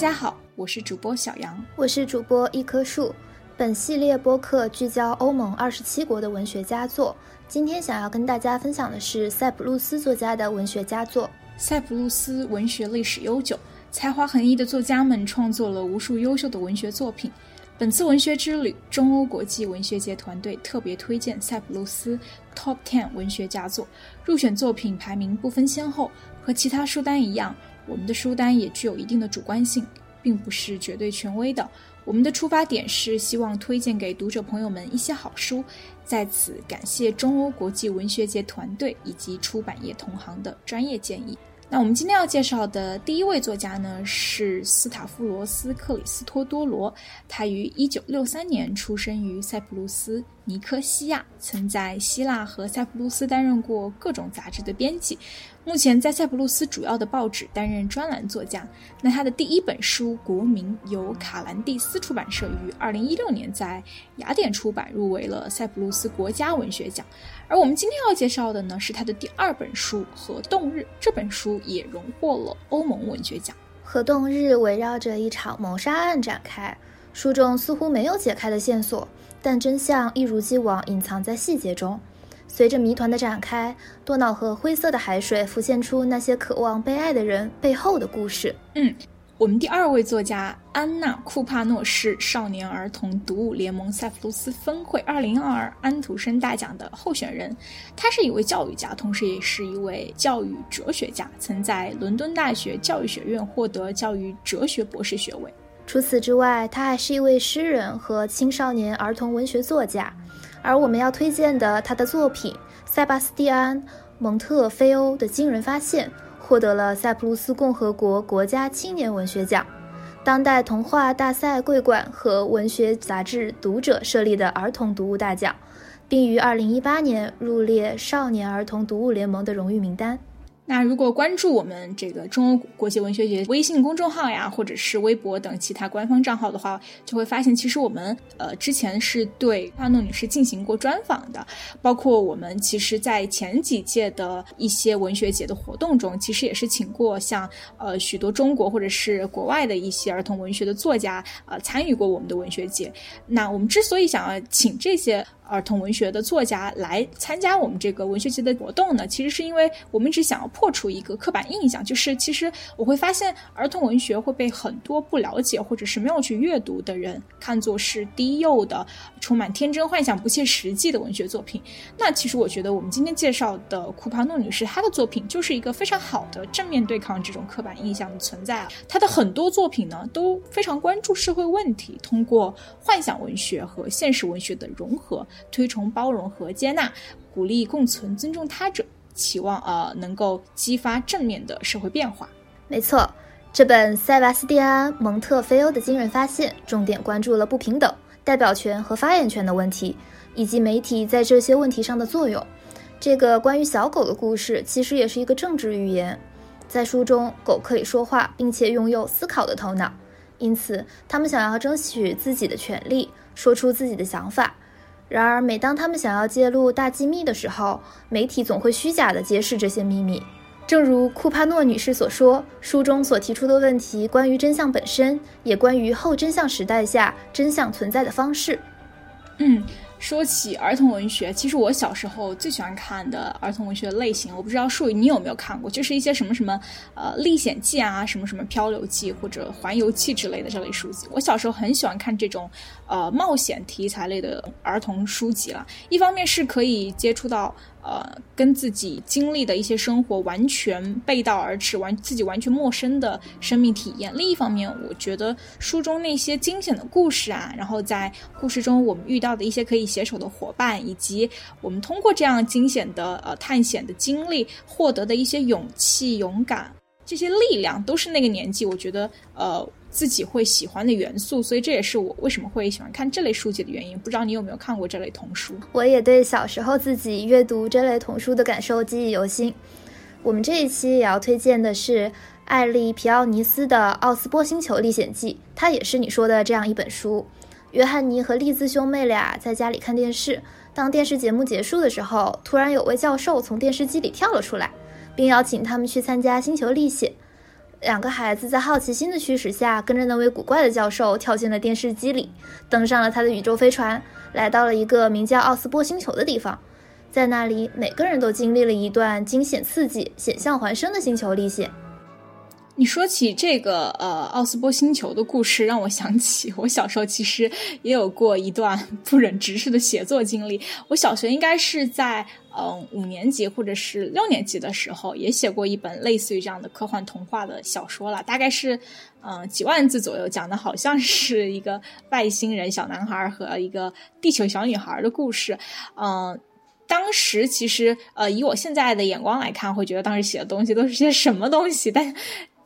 大家好，我是主播小杨，我是主播一棵树。本系列播客聚焦欧盟二十七国的文学佳作。今天想要跟大家分享的是塞浦路斯作家的文学佳作。塞浦路斯文学历史悠久，才华横溢的作家们创作了无数优秀的文学作品。本次文学之旅，中欧国际文学节团队特别推荐塞浦路斯 Top Ten 文学佳作。入选作品排名不分先后，和其他书单一样。我们的书单也具有一定的主观性，并不是绝对权威的。我们的出发点是希望推荐给读者朋友们一些好书。在此，感谢中欧国际文学节团队以及出版业同行的专业建议。那我们今天要介绍的第一位作家呢，是斯塔夫罗斯·克里斯托多罗。他于一九六三年出生于塞浦路斯尼科西亚，曾在希腊和塞浦路斯担任过各种杂志的编辑。目前在塞浦路斯主要的报纸担任专栏作家。那他的第一本书《国民》由卡兰蒂斯出版社于二零一六年在雅典出版，入围了塞浦路斯国家文学奖。而我们今天要介绍的呢，是他的第二本书《核动日》。这本书也荣获了欧盟文学奖。《核动日》围绕着一场谋杀案展开，书中似乎没有解开的线索，但真相一如既往隐藏在细节中。随着谜团的展开，多瑙河灰色的海水浮现出那些渴望被爱的人背后的故事。嗯，我们第二位作家安娜库帕诺是少年儿童读物联盟塞浦路斯分会二零二二安徒生大奖的候选人。他是一位教育家，同时也是一位教育哲学家，曾在伦敦大学教育学院获得教育哲学博士学位。除此之外，他还是一位诗人和青少年儿童文学作家。而我们要推荐的他的作品《塞巴斯蒂安·蒙特菲欧的惊人发现》获得了塞浦路斯共和国国家青年文学奖、当代童话大赛桂冠和文学杂志《读者》设立的儿童读物大奖，并于2018年入列少年儿童读物联盟的荣誉名单。那如果关注我们这个中欧国际文学节微信公众号呀，或者是微博等其他官方账号的话，就会发现，其实我们呃之前是对帕诺女士进行过专访的，包括我们其实在前几届的一些文学节的活动中，其实也是请过像呃许多中国或者是国外的一些儿童文学的作家呃参与过我们的文学节。那我们之所以想要请这些。儿童文学的作家来参加我们这个文学节的活动呢，其实是因为我们一直想要破除一个刻板印象，就是其实我会发现儿童文学会被很多不了解或者是没有去阅读的人看作是低幼的、充满天真幻想、不切实际的文学作品。那其实我觉得我们今天介绍的库帕诺女士她的作品就是一个非常好的正面对抗这种刻板印象的存在啊。她的很多作品呢都非常关注社会问题，通过幻想文学和现实文学的融合。推崇包容和接纳，鼓励共存、尊重他者，期望呃能够激发正面的社会变化。没错，这本塞巴斯蒂安·蒙特菲欧的惊人发现，重点关注了不平等、代表权和发言权的问题，以及媒体在这些问题上的作用。这个关于小狗的故事，其实也是一个政治寓言。在书中，狗可以说话，并且拥有思考的头脑，因此他们想要争取自己的权利，说出自己的想法。然而，每当他们想要揭露大机密的时候，媒体总会虚假地揭示这些秘密。正如库帕诺女士所说，书中所提出的问题关于真相本身，也关于后真相时代下真相存在的方式。嗯。说起儿童文学，其实我小时候最喜欢看的儿童文学类型，我不知道树你有没有看过，就是一些什么什么呃历险记啊，什么什么漂流记或者环游记之类的这类书籍。我小时候很喜欢看这种呃冒险题材类的儿童书籍了，一方面是可以接触到。呃，跟自己经历的一些生活完全背道而驰，完自己完全陌生的生命体验。另一方面，我觉得书中那些惊险的故事啊，然后在故事中我们遇到的一些可以携手的伙伴，以及我们通过这样惊险的呃探险的经历获得的一些勇气、勇敢这些力量，都是那个年纪我觉得呃。自己会喜欢的元素，所以这也是我为什么会喜欢看这类书籍的原因。不知道你有没有看过这类童书？我也对小时候自己阅读这类童书的感受记忆犹新。我们这一期也要推荐的是艾利皮奥尼斯的《奥斯波星球历险记》，它也是你说的这样一本书。约翰尼和丽兹兄妹俩在家里看电视，当电视节目结束的时候，突然有位教授从电视机里跳了出来，并邀请他们去参加星球历险。两个孩子在好奇心的驱使下，跟着那位古怪的教授跳进了电视机里，登上了他的宇宙飞船，来到了一个名叫奥斯波星球的地方。在那里，每个人都经历了一段惊险刺激、险象环生的星球历险。你说起这个呃奥斯波星球的故事，让我想起我小时候其实也有过一段不忍直视的写作经历。我小学应该是在嗯五年级或者是六年级的时候，也写过一本类似于这样的科幻童话的小说了，大概是嗯几万字左右，讲的好像是一个外星人小男孩和一个地球小女孩的故事。嗯，当时其实呃以我现在的眼光来看，会觉得当时写的东西都是些什么东西，但。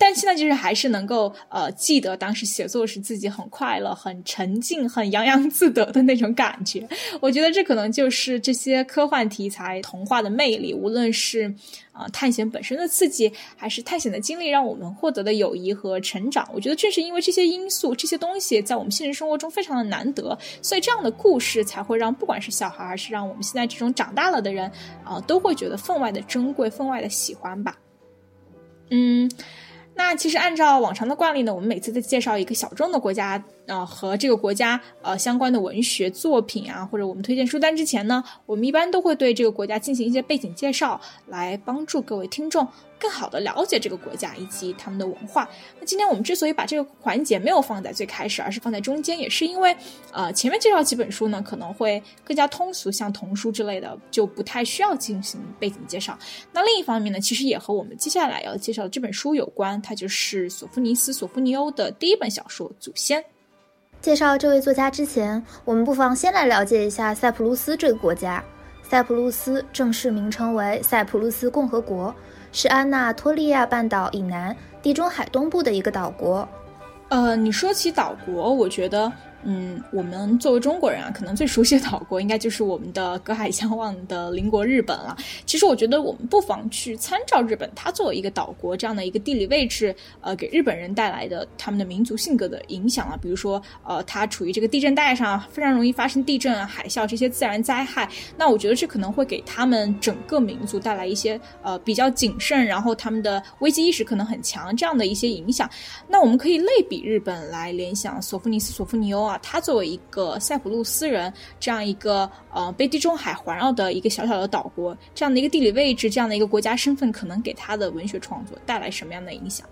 但现在就是还是能够呃记得当时写作时自己很快乐、很沉静、很洋洋自得的那种感觉。我觉得这可能就是这些科幻题材童话的魅力。无论是啊探险本身的刺激，还是探险的经历让我们获得的友谊和成长，我觉得正是因为这些因素、这些东西在我们现实生活中非常的难得，所以这样的故事才会让不管是小孩还是让我们现在这种长大了的人啊，都会觉得分外的珍贵、分外的喜欢吧。嗯。那其实按照往常的惯例呢，我们每次在介绍一个小众的国家。啊，和这个国家呃相关的文学作品啊，或者我们推荐书单之前呢，我们一般都会对这个国家进行一些背景介绍，来帮助各位听众更好的了解这个国家以及他们的文化。那今天我们之所以把这个环节没有放在最开始，而是放在中间，也是因为呃前面介绍几本书呢，可能会更加通俗，像童书之类的就不太需要进行背景介绍。那另一方面呢，其实也和我们接下来要介绍的这本书有关，它就是索夫尼斯·索夫尼欧的第一本小说《祖先》。介绍这位作家之前，我们不妨先来了解一下塞浦路斯这个国家。塞浦路斯正式名称为塞浦路斯共和国，是安纳托利亚半岛以南、地中海东部的一个岛国。呃，你说起岛国，我觉得。嗯，我们作为中国人啊，可能最熟悉的岛国应该就是我们的隔海相望的邻国日本了。其实我觉得我们不妨去参照日本，它作为一个岛国这样的一个地理位置，呃，给日本人带来的他们的民族性格的影响啊。比如说，呃，它处于这个地震带上，非常容易发生地震、海啸这些自然灾害。那我觉得这可能会给他们整个民族带来一些呃比较谨慎，然后他们的危机意识可能很强这样的一些影响。那我们可以类比日本来联想索夫尼斯·索夫尼欧啊。他作为一个塞浦路斯人，这样一个呃被地中海环绕的一个小小的岛国，这样的一个地理位置，这样的一个国家身份，可能给他的文学创作带来什么样的影响？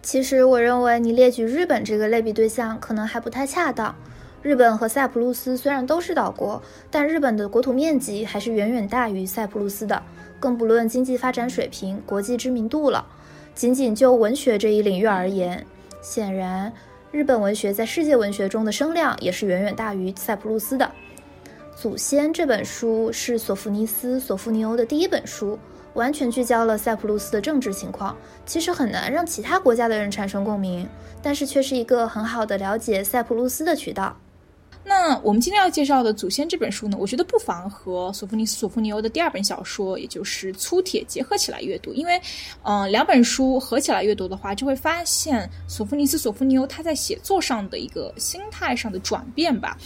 其实，我认为你列举日本这个类比对象可能还不太恰当。日本和塞浦路斯虽然都是岛国，但日本的国土面积还是远远大于塞浦路斯的，更不论经济发展水平、国际知名度了。仅仅就文学这一领域而言，显然。日本文学在世界文学中的声量也是远远大于塞浦路斯的。《祖先》这本书是索福尼斯·索夫尼欧的第一本书，完全聚焦了塞浦路斯的政治情况。其实很难让其他国家的人产生共鸣，但是却是一个很好的了解塞浦路斯的渠道。那我们今天要介绍的《祖先》这本书呢，我觉得不妨和索福尼斯·索夫尼欧的第二本小说，也就是《粗铁》结合起来阅读，因为，嗯，两本书合起来阅读的话，就会发现索福尼斯·索夫尼欧他在写作上的一个心态上的转变吧。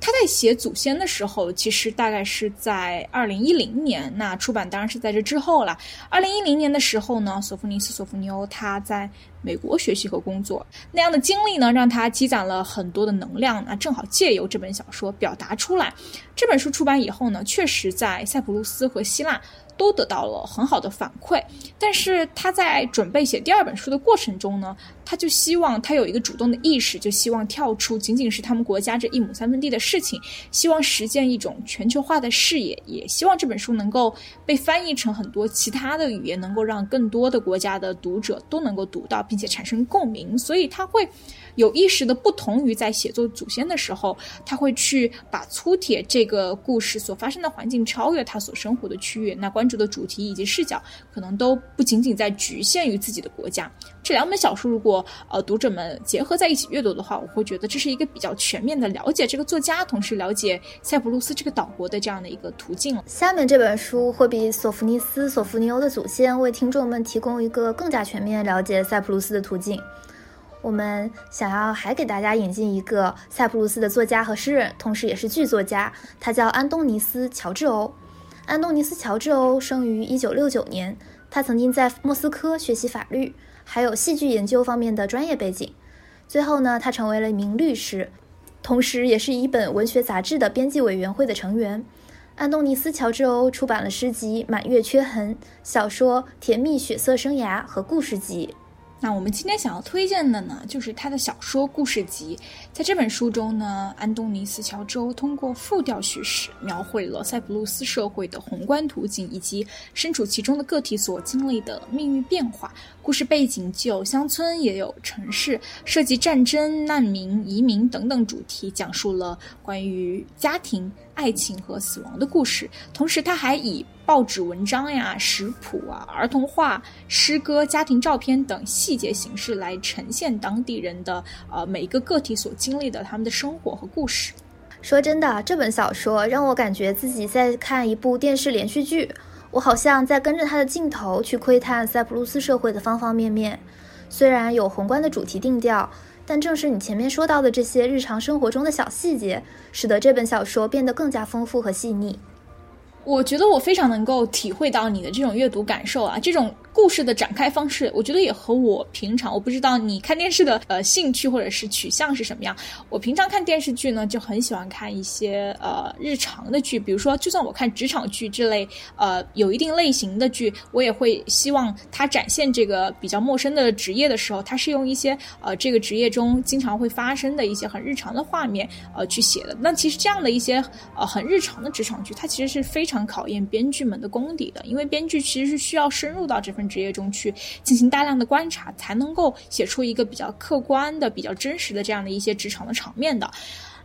他在写《祖先》的时候，其实大概是在二零一零年，那出版当然是在这之后了。二零一零年的时候呢，索夫尼斯·索夫尼欧他在美国学习和工作，那样的经历呢，让他积攒了很多的能量，那正好借由这本小说表达出来。这本书出版以后呢，确实在塞浦路斯和希腊。都得到了很好的反馈，但是他在准备写第二本书的过程中呢，他就希望他有一个主动的意识，就希望跳出仅仅是他们国家这一亩三分地的事情，希望实现一种全球化的视野，也希望这本书能够被翻译成很多其他的语言，能够让更多的国家的读者都能够读到，并且产生共鸣，所以他会。有意识的不同于在写作祖先的时候，他会去把粗铁这个故事所发生的环境超越他所生活的区域，那关注的主题以及视角可能都不仅仅在局限于自己的国家。这两本小说如果呃读者们结合在一起阅读的话，我会觉得这是一个比较全面的了解这个作家，同时了解塞浦路斯这个岛国的这样的一个途径。下面这本书会比索福尼斯·索福尼欧的祖先为听众们提供一个更加全面了解塞浦路斯的途径。我们想要还给大家引进一个塞浦路斯的作家和诗人，同时也是剧作家，他叫安东尼斯·乔治欧。安东尼斯·乔治欧生于1969年，他曾经在莫斯科学习法律，还有戏剧研究方面的专业背景。最后呢，他成为了一名律师，同时也是一本文学杂志的编辑委员会的成员。安东尼斯·乔治欧出版了诗集《满月缺痕》、小说《甜蜜血色生涯》和故事集。那我们今天想要推荐的呢，就是他的小说故事集。在这本书中呢，安东尼斯·乔治通过复调叙事，描绘了塞浦路斯社会的宏观图景，以及身处其中的个体所经历的命运变化。故事背景既有乡村，也有城市，涉及战争、难民、移民等等主题，讲述了关于家庭、爱情和死亡的故事。同时，他还以报纸文章呀、食谱啊、儿童画、诗歌、家庭照片等细节形式来呈现当地人的呃每一个个体所经历的他们的生活和故事。说真的，这本小说让我感觉自己在看一部电视连续剧。我好像在跟着他的镜头去窥探塞浦路斯社会的方方面面，虽然有宏观的主题定调，但正是你前面说到的这些日常生活中的小细节，使得这本小说变得更加丰富和细腻。我觉得我非常能够体会到你的这种阅读感受啊，这种。故事的展开方式，我觉得也和我平常，我不知道你看电视的呃兴趣或者是取向是什么样。我平常看电视剧呢，就很喜欢看一些呃日常的剧，比如说，就算我看职场剧这类呃有一定类型的剧，我也会希望它展现这个比较陌生的职业的时候，它是用一些呃这个职业中经常会发生的一些很日常的画面呃去写的。那其实这样的一些呃很日常的职场剧，它其实是非常考验编剧们的功底的，因为编剧其实是需要深入到这份。职业中去进行大量的观察，才能够写出一个比较客观的、比较真实的这样的一些职场的场面的。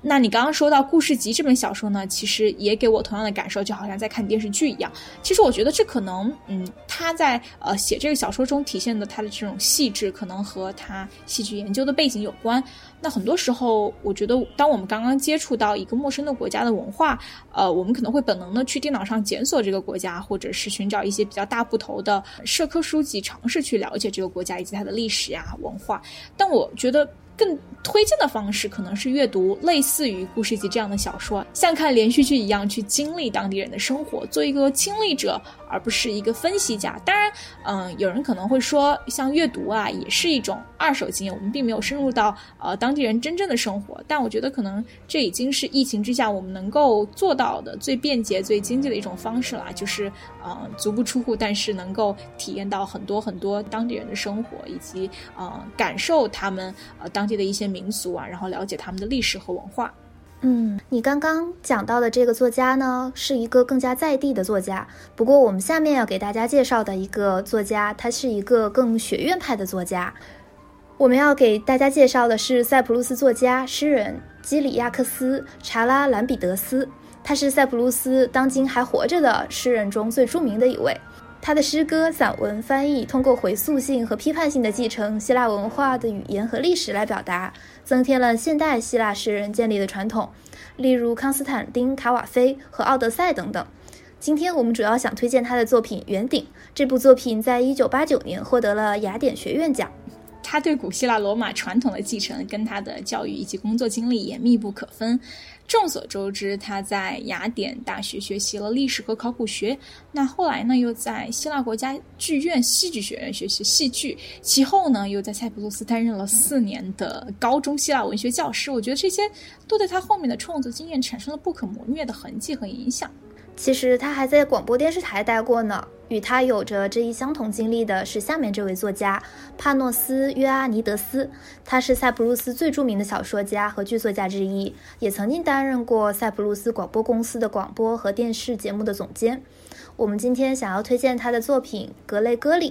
那你刚刚说到《故事集》这本小说呢，其实也给我同样的感受，就好像在看电视剧一样。其实我觉得这可能，嗯，他在呃写这个小说中体现的他的这种细致，可能和他戏剧研究的背景有关。那很多时候，我觉得当我们刚刚接触到一个陌生的国家的文化，呃，我们可能会本能的去电脑上检索这个国家，或者是寻找一些比较大部头的社科书籍，尝试去了解这个国家以及它的历史呀、文化。但我觉得。更推荐的方式可能是阅读类似于故事集这样的小说，像看连续剧一样去经历当地人的生活，做一个亲历者，而不是一个分析家。当然，嗯，有人可能会说，像阅读啊，也是一种二手经验，我们并没有深入到呃当地人真正的生活。但我觉得，可能这已经是疫情之下我们能够做到的最便捷、最经济的一种方式了，就是呃足不出户，但是能够体验到很多很多当地人的生活，以及呃感受他们呃。当地的一些民俗啊，然后了解他们的历史和文化。嗯，你刚刚讲到的这个作家呢，是一个更加在地的作家。不过，我们下面要给大家介绍的一个作家，他是一个更学院派的作家。我们要给大家介绍的是塞浦路斯作家、诗人基里亚克斯·查拉兰比德斯，他是塞浦路斯当今还活着的诗人中最著名的一位。他的诗歌、散文翻译通过回溯性和批判性的继承希腊文化的语言和历史来表达，增添了现代希腊诗人建立的传统，例如康斯坦丁·卡瓦菲和奥德赛等等。今天我们主要想推荐他的作品《圆顶》。这部作品在一九八九年获得了雅典学院奖。他对古希腊罗马传统的继承跟他的教育以及工作经历也密不可分。众所周知，他在雅典大学学习了历史和考古学。那后来呢，又在希腊国家剧院戏剧学院学习戏剧。其后呢，又在塞浦路斯担任了四年的高中希腊文学教师。我觉得这些都对他后面的创作经验产生了不可磨灭的痕迹和影响。其实他还在广播电视台待过呢。与他有着这一相同经历的是下面这位作家帕诺斯·约阿尼德斯，他是塞浦路斯最著名的小说家和剧作家之一，也曾经担任过塞浦路斯广播公司的广播和电视节目的总监。我们今天想要推荐他的作品《格雷戈里》。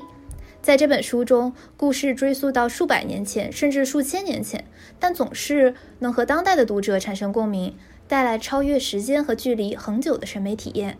在这本书中，故事追溯到数百年前，甚至数千年前，但总是能和当代的读者产生共鸣，带来超越时间和距离恒久的审美体验。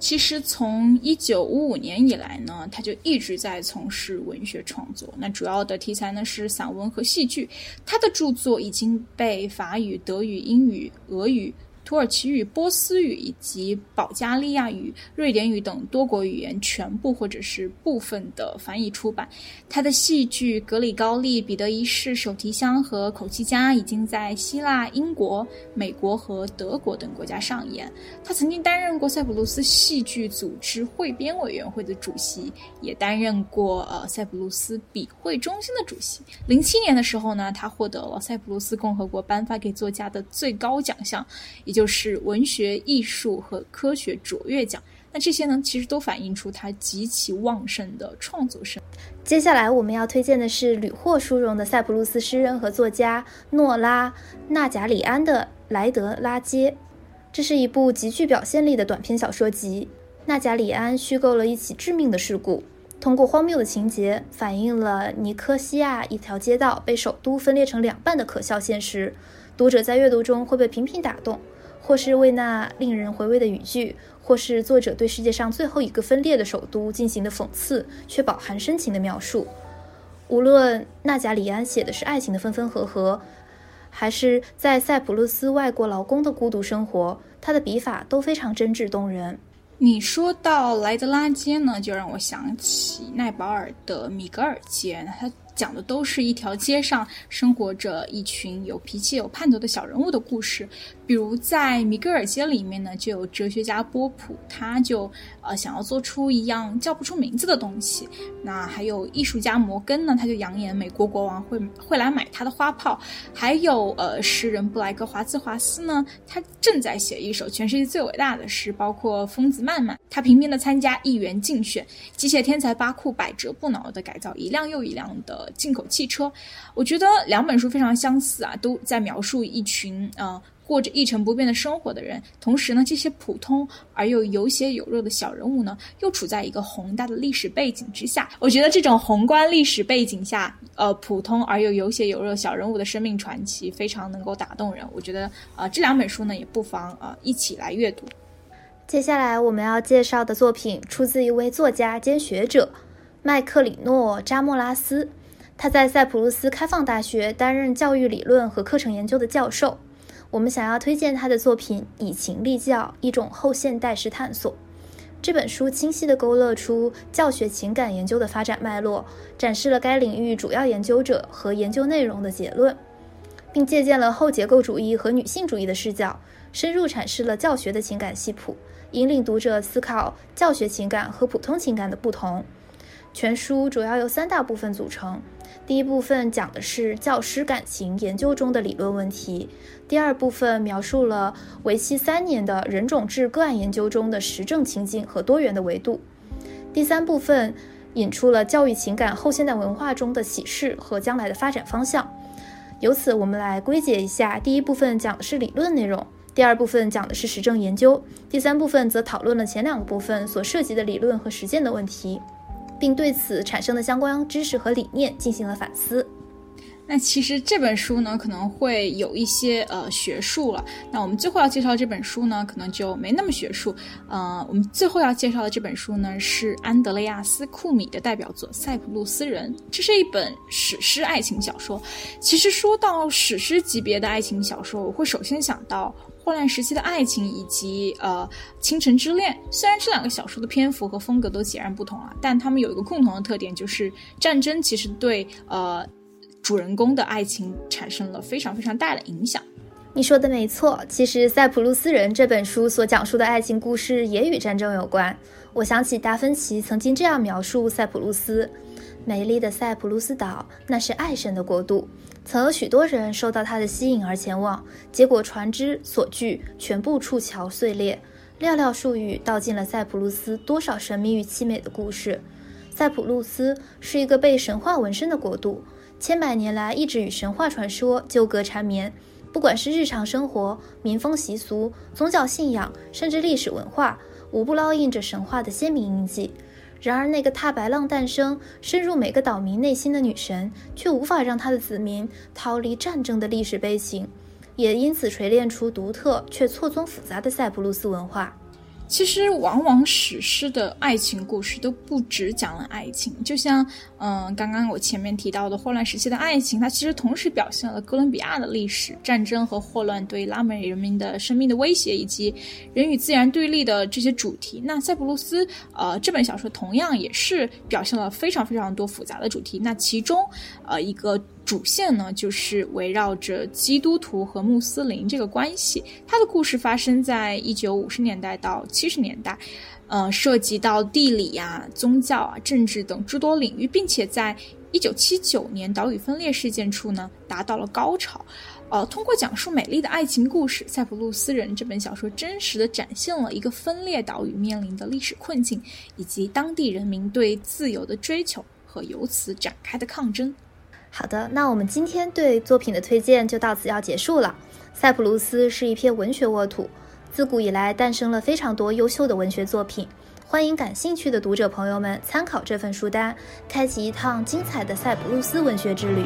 其实从一九五五年以来呢，他就一直在从事文学创作。那主要的题材呢是散文和戏剧。他的著作已经被法语、德语、英语、俄语、土耳其语、波斯语以及保加利亚语、瑞典语等多国语言全部或者是部分的翻译出版。他的戏剧《格里高利》《彼得一世》《手提箱》和《口气家》已经在希腊、英国、美国和德国等国家上演。他曾经担任过塞浦路斯戏剧组织汇编委员会的主席，也担任过呃塞浦路斯笔会中心的主席。零七年的时候呢，他获得了塞浦路斯共和国颁发给作家的最高奖项，也就是文学艺术和科学卓越奖。那这些呢，其实都反映出他极其旺盛的创作生。接下来我们要推荐的是屡获殊荣的塞浦路斯诗人和作家诺拉·纳贾里安的《莱德拉街》。这是一部极具表现力的短篇小说集。纳贾里安虚构了一起致命的事故，通过荒谬的情节，反映了尼科西亚一条街道被首都分裂成两半的可笑现实。读者在阅读中会被频频打动，或是为那令人回味的语句。或是作者对世界上最后一个分裂的首都进行的讽刺，却饱含深情的描述。无论纳贾里安写的是爱情的分分合合，还是在塞浦路斯外国劳工的孤独生活，他的笔法都非常真挚动人。你说到莱德拉街呢，就让我想起奈保尔的米格尔街，他讲的都是一条街上生活着一群有脾气、有盼头的小人物的故事。比如在米格尔街里面呢，就有哲学家波普，他就呃想要做出一样叫不出名字的东西。那还有艺术家摩根呢，他就扬言美国国王会会来买他的花炮。还有呃诗人布莱格华兹华斯呢，他正在写一首全世界最伟大的诗。包括疯子曼曼，他频频的参加议员竞选。机械天才巴库百折不挠的改造一辆又一辆的进口汽车。我觉得两本书非常相似啊，都在描述一群呃。过着一成不变的生活的人，同时呢，这些普通而又有血有肉的小人物呢，又处在一个宏大的历史背景之下。我觉得这种宏观历史背景下，呃，普通而又有血有肉小人物的生命传奇，非常能够打动人。我觉得，呃，这两本书呢，也不妨呃一起来阅读。接下来我们要介绍的作品，出自一位作家兼学者麦克里诺·扎莫拉斯，他在塞浦路斯开放大学担任教育理论和课程研究的教授。我们想要推荐他的作品《以情立教：一种后现代式探索》。这本书清晰地勾勒出教学情感研究的发展脉络，展示了该领域主要研究者和研究内容的结论，并借鉴了后结构主义和女性主义的视角，深入阐释了教学的情感系谱，引领读者思考教学情感和普通情感的不同。全书主要由三大部分组成。第一部分讲的是教师感情研究中的理论问题，第二部分描述了为期三年的人种志个案研究中的实证情境和多元的维度，第三部分引出了教育情感后现代文化中的启示和将来的发展方向。由此，我们来归结一下：第一部分讲的是理论内容，第二部分讲的是实证研究，第三部分则讨论了前两个部分所涉及的理论和实践的问题。并对此产生的相关知识和理念进行了反思。那其实这本书呢，可能会有一些呃学术了。那我们最后要介绍这本书呢，可能就没那么学术。呃，我们最后要介绍的这本书呢，是安德雷亚斯·库米的代表作《塞浦路斯人》。这是一本史诗爱情小说。其实说到史诗级别的爱情小说，我会首先想到。霍乱时期的爱情以及呃倾城之恋，虽然这两个小说的篇幅和风格都截然不同啊，但他们有一个共同的特点，就是战争其实对呃主人公的爱情产生了非常非常大的影响。你说的没错，其实《塞浦路斯人》这本书所讲述的爱情故事也与战争有关。我想起达芬奇曾经这样描述塞浦路斯：美丽的塞浦路斯岛，那是爱神的国度。曾有许多人受到他的吸引而前往，结果船只所具全部触桥碎裂。寥寥数语道尽了塞浦路斯多少神秘与凄美的故事。塞浦路斯是一个被神话纹身的国度，千百年来一直与神话传说纠葛缠绵。不管是日常生活、民风习俗、宗教信仰，甚至历史文化，无不烙印着神话的鲜明印记。然而，那个踏白浪诞生、深入每个岛民内心的女神，却无法让她的子民逃离战争的历史悲情，也因此锤炼出独特却错综复杂的塞浦路斯文化。其实，往往史诗的爱情故事都不只讲了爱情，就像，嗯，刚刚我前面提到的霍乱时期的爱情，它其实同时表现了哥伦比亚的历史、战争和霍乱对拉美人民的生命的威胁，以及人与自然对立的这些主题。那《塞浦路斯》呃这本小说同样也是表现了非常非常多复杂的主题。那其中，呃一个。主线呢，就是围绕着基督徒和穆斯林这个关系。它的故事发生在一九五十年代到七十年代，呃，涉及到地理呀、宗教啊、政治等诸多领域，并且在一九七九年岛屿分裂事件处呢达到了高潮。呃，通过讲述美丽的爱情故事，《塞浦路斯人》这本小说真实的展现了一个分裂岛屿面临的历史困境，以及当地人民对自由的追求和由此展开的抗争。好的，那我们今天对作品的推荐就到此要结束了。塞浦路斯是一片文学沃土，自古以来诞生了非常多优秀的文学作品。欢迎感兴趣的读者朋友们参考这份书单，开启一趟精彩的塞浦路斯文学之旅。